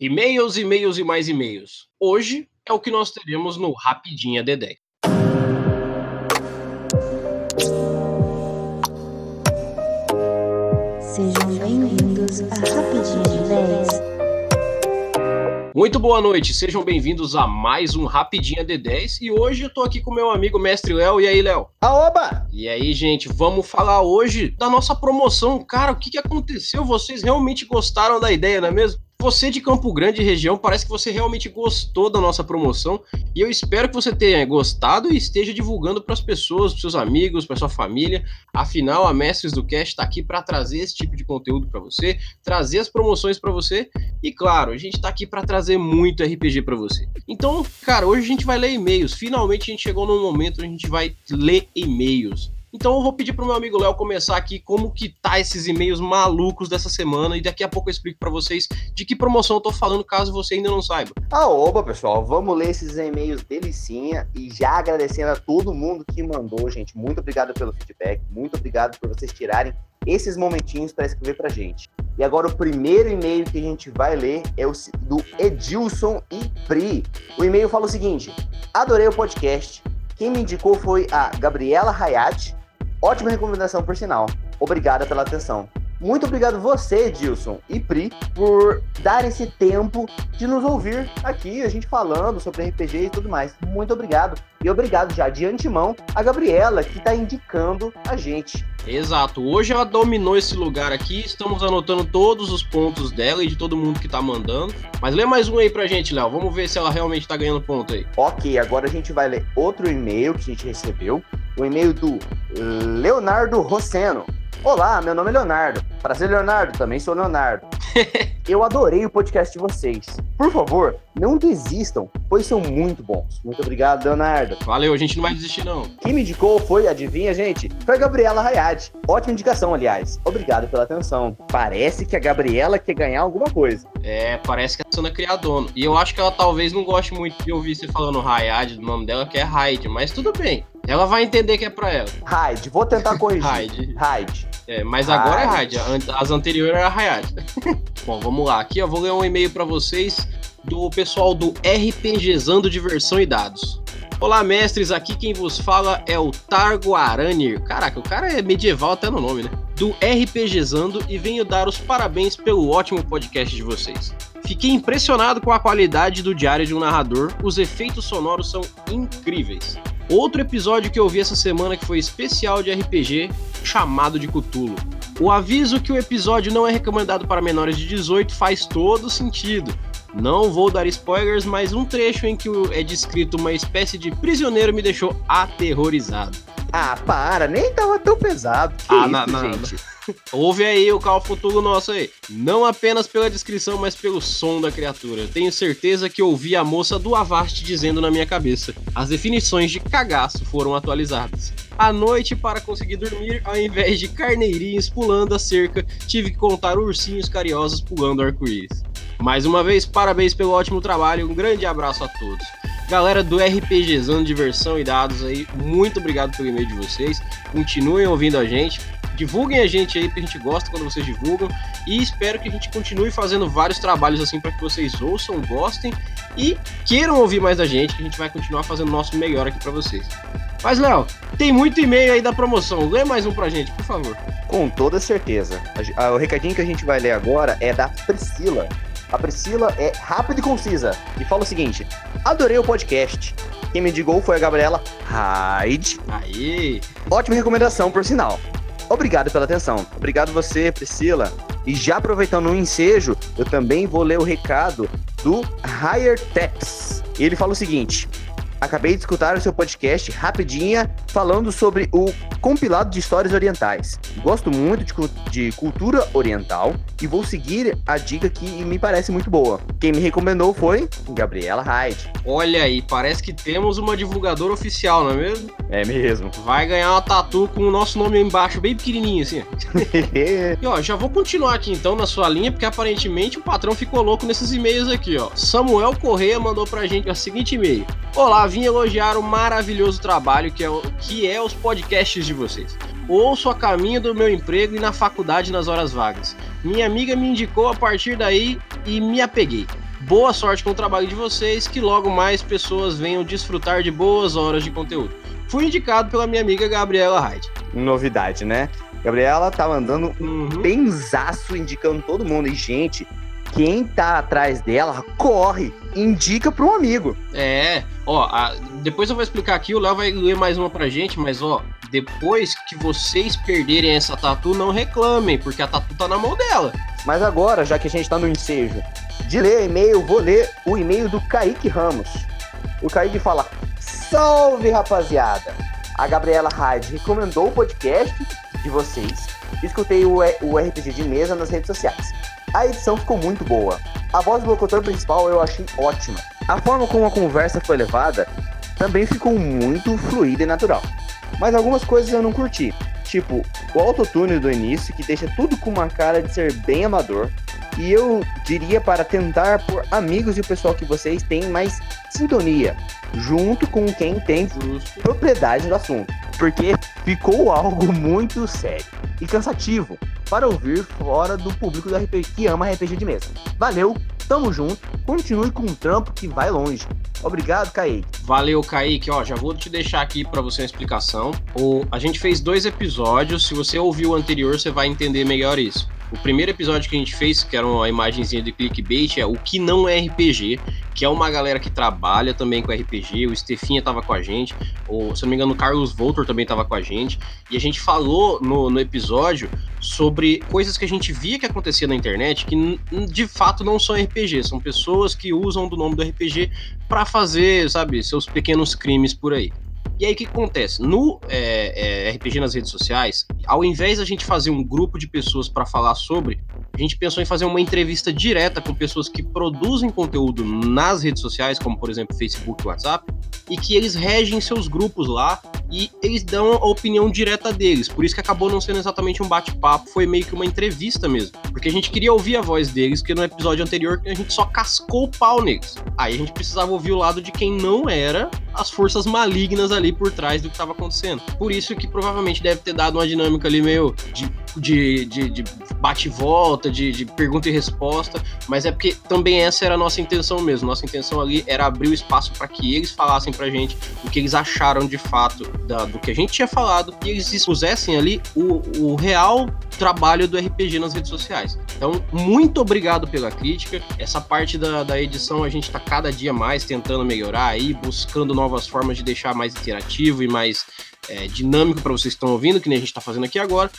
E-mails, e-mails e mais e-mails. Hoje é o que nós teremos no Rapidinha Dedé. Sejam bem-vindos a Rapidinha de 10. Muito boa noite, sejam bem-vindos a mais um Rapidinha D10 e hoje eu tô aqui com meu amigo Mestre Léo. E aí, Léo? Aoba! E aí, gente, vamos falar hoje da nossa promoção. Cara, o que, que aconteceu? Vocês realmente gostaram da ideia, não é mesmo? Você de Campo Grande região, parece que você realmente gostou da nossa promoção e eu espero que você tenha gostado e esteja divulgando para as pessoas, para seus amigos, para sua família. Afinal, a Mestres do Cast está aqui para trazer esse tipo de conteúdo para você, trazer as promoções para você e, claro, a gente está aqui para trazer muito RPG para você. Então, cara, hoje a gente vai ler e-mails. Finalmente a gente chegou num momento onde a gente vai ler e-mails. Então eu vou pedir pro meu amigo Léo começar aqui como que tá esses e-mails malucos dessa semana e daqui a pouco eu explico para vocês de que promoção eu tô falando caso você ainda não saiba. Ah, oba, pessoal, vamos ler esses e-mails delicinha e já agradecendo a todo mundo que mandou, gente. Muito obrigado pelo feedback, muito obrigado por vocês tirarem esses momentinhos para escrever pra gente. E agora o primeiro e-mail que a gente vai ler é o do Edilson e Pri. O e-mail fala o seguinte: Adorei o podcast. Quem me indicou foi a Gabriela Hayat, Ótima recomendação, por sinal. Obrigada pela atenção. Muito obrigado você, Edilson e Pri, por dar esse tempo de nos ouvir aqui, a gente falando sobre RPG e tudo mais. Muito obrigado. E obrigado já de antemão a Gabriela, que está indicando a gente. Exato. Hoje ela dominou esse lugar aqui. Estamos anotando todos os pontos dela e de todo mundo que tá mandando. Mas lê mais um aí pra gente, Léo. Vamos ver se ela realmente tá ganhando ponto aí. Ok, agora a gente vai ler outro e-mail que a gente recebeu. O e-mail do Leonardo Rosseno. Olá, meu nome é Leonardo. Prazer, Leonardo. Também sou Leonardo. Eu adorei o podcast de vocês. Por favor, não desistam, pois são muito bons. Muito obrigado, Leonardo. Valeu, a gente não vai desistir, não. Quem me indicou foi, adivinha, gente? Foi a Gabriela Hayat. Ótima indicação, aliás. Obrigado pela atenção. Parece que a Gabriela quer ganhar alguma coisa. É, parece que a Sana cria dono. E eu acho que ela talvez não goste muito de ouvir você falando Hayat, do nome dela, que é Hyde, mas tudo bem. Ela vai entender que é pra ela. Hyde, vou tentar corrigir. Hyde. Hyde. É, mas agora é Hyde. As anteriores era Hayat. Bom, vamos lá. Aqui eu vou ler um e-mail para vocês do pessoal do RPGzando Diversão e Dados. Olá, mestres. Aqui quem vos fala é o Targo Aranir. Caraca, o cara é medieval até no nome, né? Do RPGzando e venho dar os parabéns pelo ótimo podcast de vocês. Fiquei impressionado com a qualidade do diário de um narrador. Os efeitos sonoros são incríveis. Outro episódio que eu vi essa semana que foi especial de RPG, chamado de Cutulo. O aviso que o episódio não é recomendado para menores de 18 faz todo sentido. Não vou dar spoilers, mas um trecho em que é descrito uma espécie de prisioneiro me deixou aterrorizado. Ah, para, nem tava tão pesado. Que Ah, isso, não, não, gente? Ouve aí o Call Futuro nosso aí. Não apenas pela descrição, mas pelo som da criatura. Tenho certeza que ouvi a moça do Avast dizendo na minha cabeça. As definições de cagaço foram atualizadas. À noite, para conseguir dormir, ao invés de carneirinhos pulando a cerca, tive que contar ursinhos carinhosos pulando arco-íris. Mais uma vez, parabéns pelo ótimo trabalho. Um grande abraço a todos. Galera do RPGzando Diversão e Dados aí, muito obrigado pelo e-mail de vocês. Continuem ouvindo a gente. Divulguem a gente aí, porque a gente gosta quando vocês divulgam. E espero que a gente continue fazendo vários trabalhos assim para que vocês ouçam, gostem e queiram ouvir mais da gente, que a gente vai continuar fazendo o nosso melhor aqui para vocês. Mas, Léo, tem muito e-mail aí da promoção. Lê mais um pra gente, por favor. Com toda certeza. O recadinho que a gente vai ler agora é da Priscila. A Priscila é rápida e concisa e fala o seguinte: Adorei o podcast. Quem me indicou foi a Gabriela Hyde. Aí, Ótima recomendação, por sinal. Obrigado pela atenção. Obrigado você, Priscila. E já aproveitando o ensejo, eu também vou ler o recado do Higher Taps. Ele fala o seguinte: Acabei de escutar o seu podcast rapidinha falando sobre o compilado de histórias orientais. Gosto muito de, de cultura oriental e vou seguir a dica que me parece muito boa. Quem me recomendou foi Gabriela Hyde. olha aí, parece que temos uma divulgadora oficial, não é mesmo? É mesmo. Vai ganhar uma tatu com o nosso nome embaixo, bem pequenininho assim. E ó, já vou continuar aqui então na sua linha, porque aparentemente o patrão ficou louco nesses e-mails aqui, ó. Samuel Correia mandou pra gente o seguinte e-mail: Olá, vim elogiar o maravilhoso trabalho que é, o- que é os podcasts de vocês. Ouço a caminho do meu emprego e na faculdade nas horas vagas. Minha amiga me indicou a partir daí e me apeguei. Boa sorte com o trabalho de vocês, que logo mais pessoas venham desfrutar de boas horas de conteúdo. Fui indicado pela minha amiga Gabriela Hyde. Novidade, né? Gabriela tá mandando um Uhum. benzaço indicando todo mundo. E, gente, quem tá atrás dela, corre, indica para um amigo. É, ó, a- depois eu vou explicar aqui, o Léo vai ler mais uma pra gente, mas ó, depois que vocês perderem essa tatu, não reclamem, porque a tatu tá na mão dela. Mas agora, já que a gente tá no ensejo de ler e-mail, vou ler o e-mail do Kaique Ramos. O Kaique fala: Salve rapaziada! A Gabriela Hyde recomendou o podcast de vocês. Escutei o, E- o RPG de mesa nas redes sociais. A edição ficou muito boa. A voz do locutor principal eu achei ótima. A forma como a conversa foi levada também ficou muito fluida e natural. Mas algumas coisas eu não curti. Tipo, o autotune do início, que deixa tudo com uma cara de ser bem amador. E eu diria para tentar por amigos e o pessoal que vocês têm mais sintonia, junto com quem tem Justo. propriedade do assunto. Porque ficou algo muito sério e cansativo para ouvir fora do público do RPG que ama RPG de mesa. Valeu, tamo junto, continue com um trampo que vai longe. Obrigado, Kaique. Valeu, Kaique. Ó, já vou te deixar aqui pra você uma explicação. O, a gente fez dois episódios. Se você ouviu o anterior, você vai entender melhor isso. O primeiro episódio que a gente fez, que era uma imagenzinha de clickbait, é o que não é RPG, que é uma galera que trabalha também com RPG. O Stefinha tava com a gente, o, se não me engano, o Carlos Voltor também tava com a gente. E a gente falou no, no episódio sobre coisas que a gente via que acontecia na internet que de fato não são RPG, são pessoas que usam do nome do RPG pra fazer, sabe, seus pequenos crimes por aí. E aí o que acontece? No é, é, RPG nas redes sociais, ao invés da gente fazer um grupo de pessoas pra falar sobre, a gente pensou em fazer uma entrevista direta com pessoas que produzem conteúdo nas redes sociais, como por exemplo Facebook WhatsApp, e que eles regem seus grupos lá e eles dão a opinião direta deles. Por isso que acabou não sendo exatamente um bate-papo, foi meio que uma entrevista mesmo. Porque a gente queria ouvir a voz deles, porque no episódio anterior a gente só cascou o pau neles. Aí a gente precisava ouvir o lado de quem não era as forças malignas ali por trás do que estava acontecendo. Por isso que provavelmente deve ter dado uma dinâmica ali meio de, de, de, de bate volta, de, de pergunta e resposta, mas é porque também essa era a nossa intenção mesmo. Nossa intenção ali era abrir o espaço para que eles falassem pra gente o que eles acharam de fato da- do que a gente tinha falado e eles expusessem ali o, o real trabalho do RPG nas redes sociais. Então, muito obrigado pela crítica. Essa parte da, da edição a gente tá cada dia mais tentando melhorar aí, buscando novas formas de deixar mais interativo e mais é, dinâmico para vocês que estão ouvindo, que nem a gente tá fazendo aqui agora.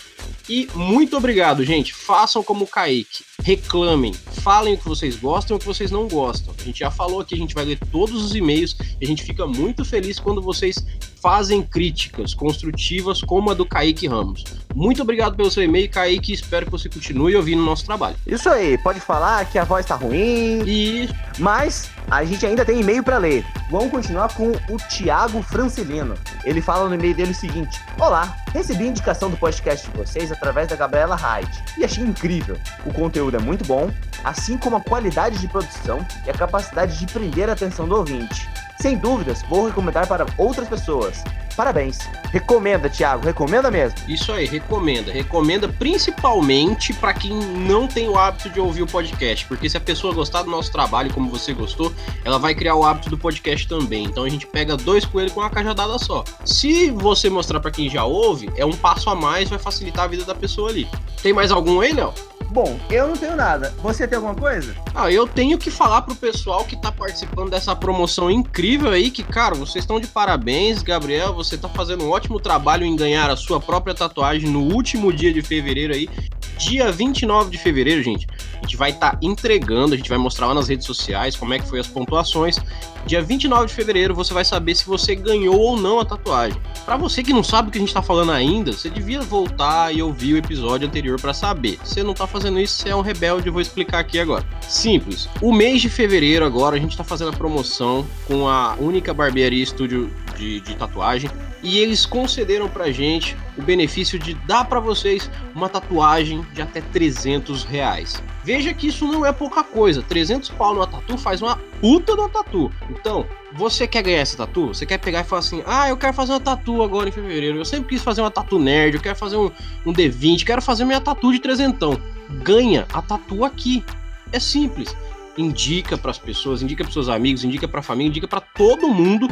E muito obrigado, gente. Façam como o Kaique. Reclamem. Falem o que vocês gostam e o que vocês não gostam. A gente já falou aqui, a gente vai ler todos os e-mails e a gente fica muito feliz quando vocês fazem críticas construtivas como a do Kaique Ramos. Muito obrigado pelo seu e-mail, Kaique. Espero que você continue ouvindo o nosso trabalho. Isso aí, pode falar que a voz tá ruim, E mas a gente ainda tem e-mail para ler. Vamos continuar com o Thiago Francelino. Ele fala no e-mail dele o seguinte: Olá, recebi a indicação do podcast de vocês através da Gabriela Hyde e achei incrível. O conteúdo é muito bom, assim como a qualidade de produção e a capacidade de prender a atenção do ouvinte. Sem dúvidas, vou recomendar para outras pessoas. Parabéns. Recomenda, Thiago, recomenda mesmo. Isso aí, recomenda. Recomenda principalmente para quem não tem o hábito de ouvir o podcast, porque se a pessoa gostar do nosso trabalho como você gostou, ela vai criar o hábito do podcast também. Então a gente pega dois coelhos com uma cajadada só. Se você mostrar para quem já ouve, é um passo a mais, vai facilitar a vida da pessoa ali. Tem mais algum aí, Léo? Bom, eu não tenho nada. Você tem alguma coisa? Ah, eu tenho que falar pro pessoal que tá participando dessa promoção incrível aí, que, cara, vocês estão de parabéns, Gabriel. Você tá fazendo um ótimo trabalho em ganhar a sua própria tatuagem no último dia de fevereiro aí. Dia 29 de fevereiro, gente. A gente vai estar entregando, a gente vai mostrar lá nas redes sociais como é que foi as pontuações. Dia 29 de fevereiro você vai saber se você ganhou ou não a tatuagem. Pra você que não sabe o que a gente tá falando ainda, você devia voltar e ouvir o episódio anterior pra saber. Se você não tá fazendo isso, você é um rebelde, eu vou explicar aqui agora. Simples. O mês de fevereiro agora a gente tá fazendo a promoção com a única barbearia estúdio de, de tatuagem e eles concederam pra gente o benefício de dar pra vocês uma tatuagem de até 300 reais. Veja que isso não é pouca coisa. 300 pau numa tatu faz uma puta de uma tatu. Então, você quer ganhar essa tatu? Você quer pegar e falar assim: ah, eu quero fazer uma tatu agora em fevereiro. Eu sempre quis fazer uma tatu nerd, eu quero fazer um, um D20, quero fazer minha tatu de trezentão. Ganha a tatu aqui. É simples. indica para as pessoas, indica para seus amigos, indica para a família, indica para todo mundo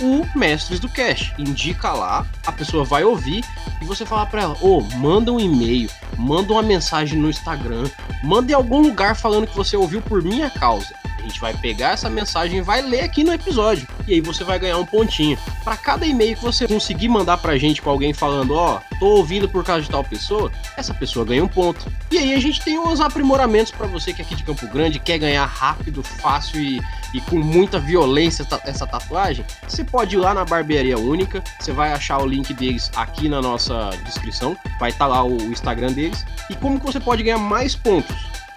o Mestres do Cash. Indica lá, a pessoa vai ouvir e você fala para ela: "Ô, oh, manda um e-mail, manda uma mensagem no Instagram, manda em algum lugar falando que você ouviu por minha causa". A gente vai pegar essa mensagem e vai ler aqui no episódio. E aí você vai ganhar um pontinho. Para cada e-mail que você conseguir mandar pra gente com alguém falando, ó, oh, tô ouvindo por causa de tal pessoa, essa pessoa ganha um ponto. E aí a gente tem uns aprimoramentos para você que é aqui de Campo Grande quer ganhar rápido, fácil e, e com muita violência essa tatuagem. Você pode ir lá na Barbearia Única, você vai achar o link deles aqui na nossa descrição, vai estar tá lá o Instagram deles. E como que você pode ganhar mais pontos?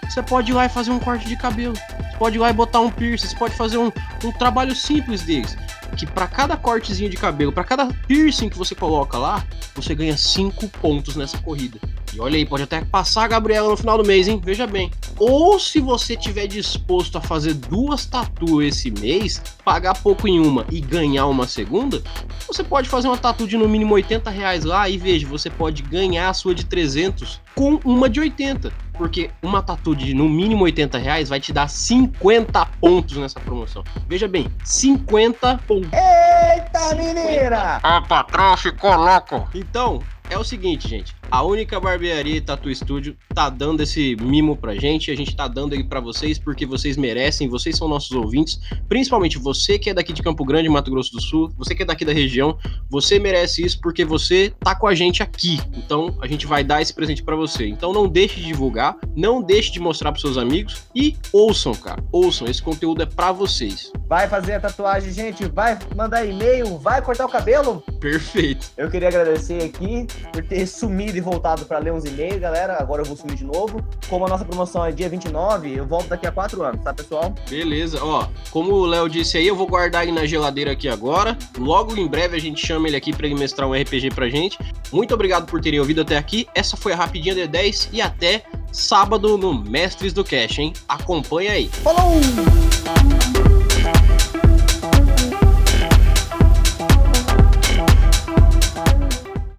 Você pode ir lá e fazer um corte de cabelo. Pode ir lá e botar um piercing. Você pode fazer um, um trabalho simples deles. Que para cada cortezinho de cabelo, para cada piercing que você coloca lá, você ganha 5 pontos nessa corrida. E olha aí, pode até passar a Gabriela no final do mês, hein? Veja bem. Ou se você tiver disposto a fazer duas tatu esse mês, pagar pouco em uma e ganhar uma segunda, você pode fazer uma tatu de no mínimo 80 reais lá e veja, você pode ganhar a sua de 300 com uma de 80 porque uma tatu de no mínimo 80 reais vai te dar 50 pontos nessa promoção. Veja bem, 50 pontos. Eita, menina! A patrão ficou louco. Então, é o seguinte, gente. A única barbearia Tatu Studio tá dando esse mimo pra gente. A gente tá dando ele para vocês porque vocês merecem, vocês são nossos ouvintes. Principalmente você que é daqui de Campo Grande, Mato Grosso do Sul, você que é daqui da região, você merece isso porque você tá com a gente aqui. Então a gente vai dar esse presente para você. Então não deixe de divulgar, não deixe de mostrar pros seus amigos e ouçam, cara. Ouçam, esse conteúdo é para vocês. Vai fazer a tatuagem, gente, vai mandar e-mail, vai cortar o cabelo. Perfeito. Eu queria agradecer aqui por ter sumido voltado para ler uns e-mails, galera. Agora eu vou sumir de novo. Como a nossa promoção é dia 29, eu volto daqui a quatro anos, tá, pessoal? Beleza. Ó, como o Léo disse aí, eu vou guardar ele na geladeira aqui agora. Logo em breve a gente chama ele aqui para ele mestrar um RPG pra gente. Muito obrigado por terem ouvido até aqui. Essa foi a Rapidinha D10 e até sábado no Mestres do Cash, hein? Acompanha aí. Falou!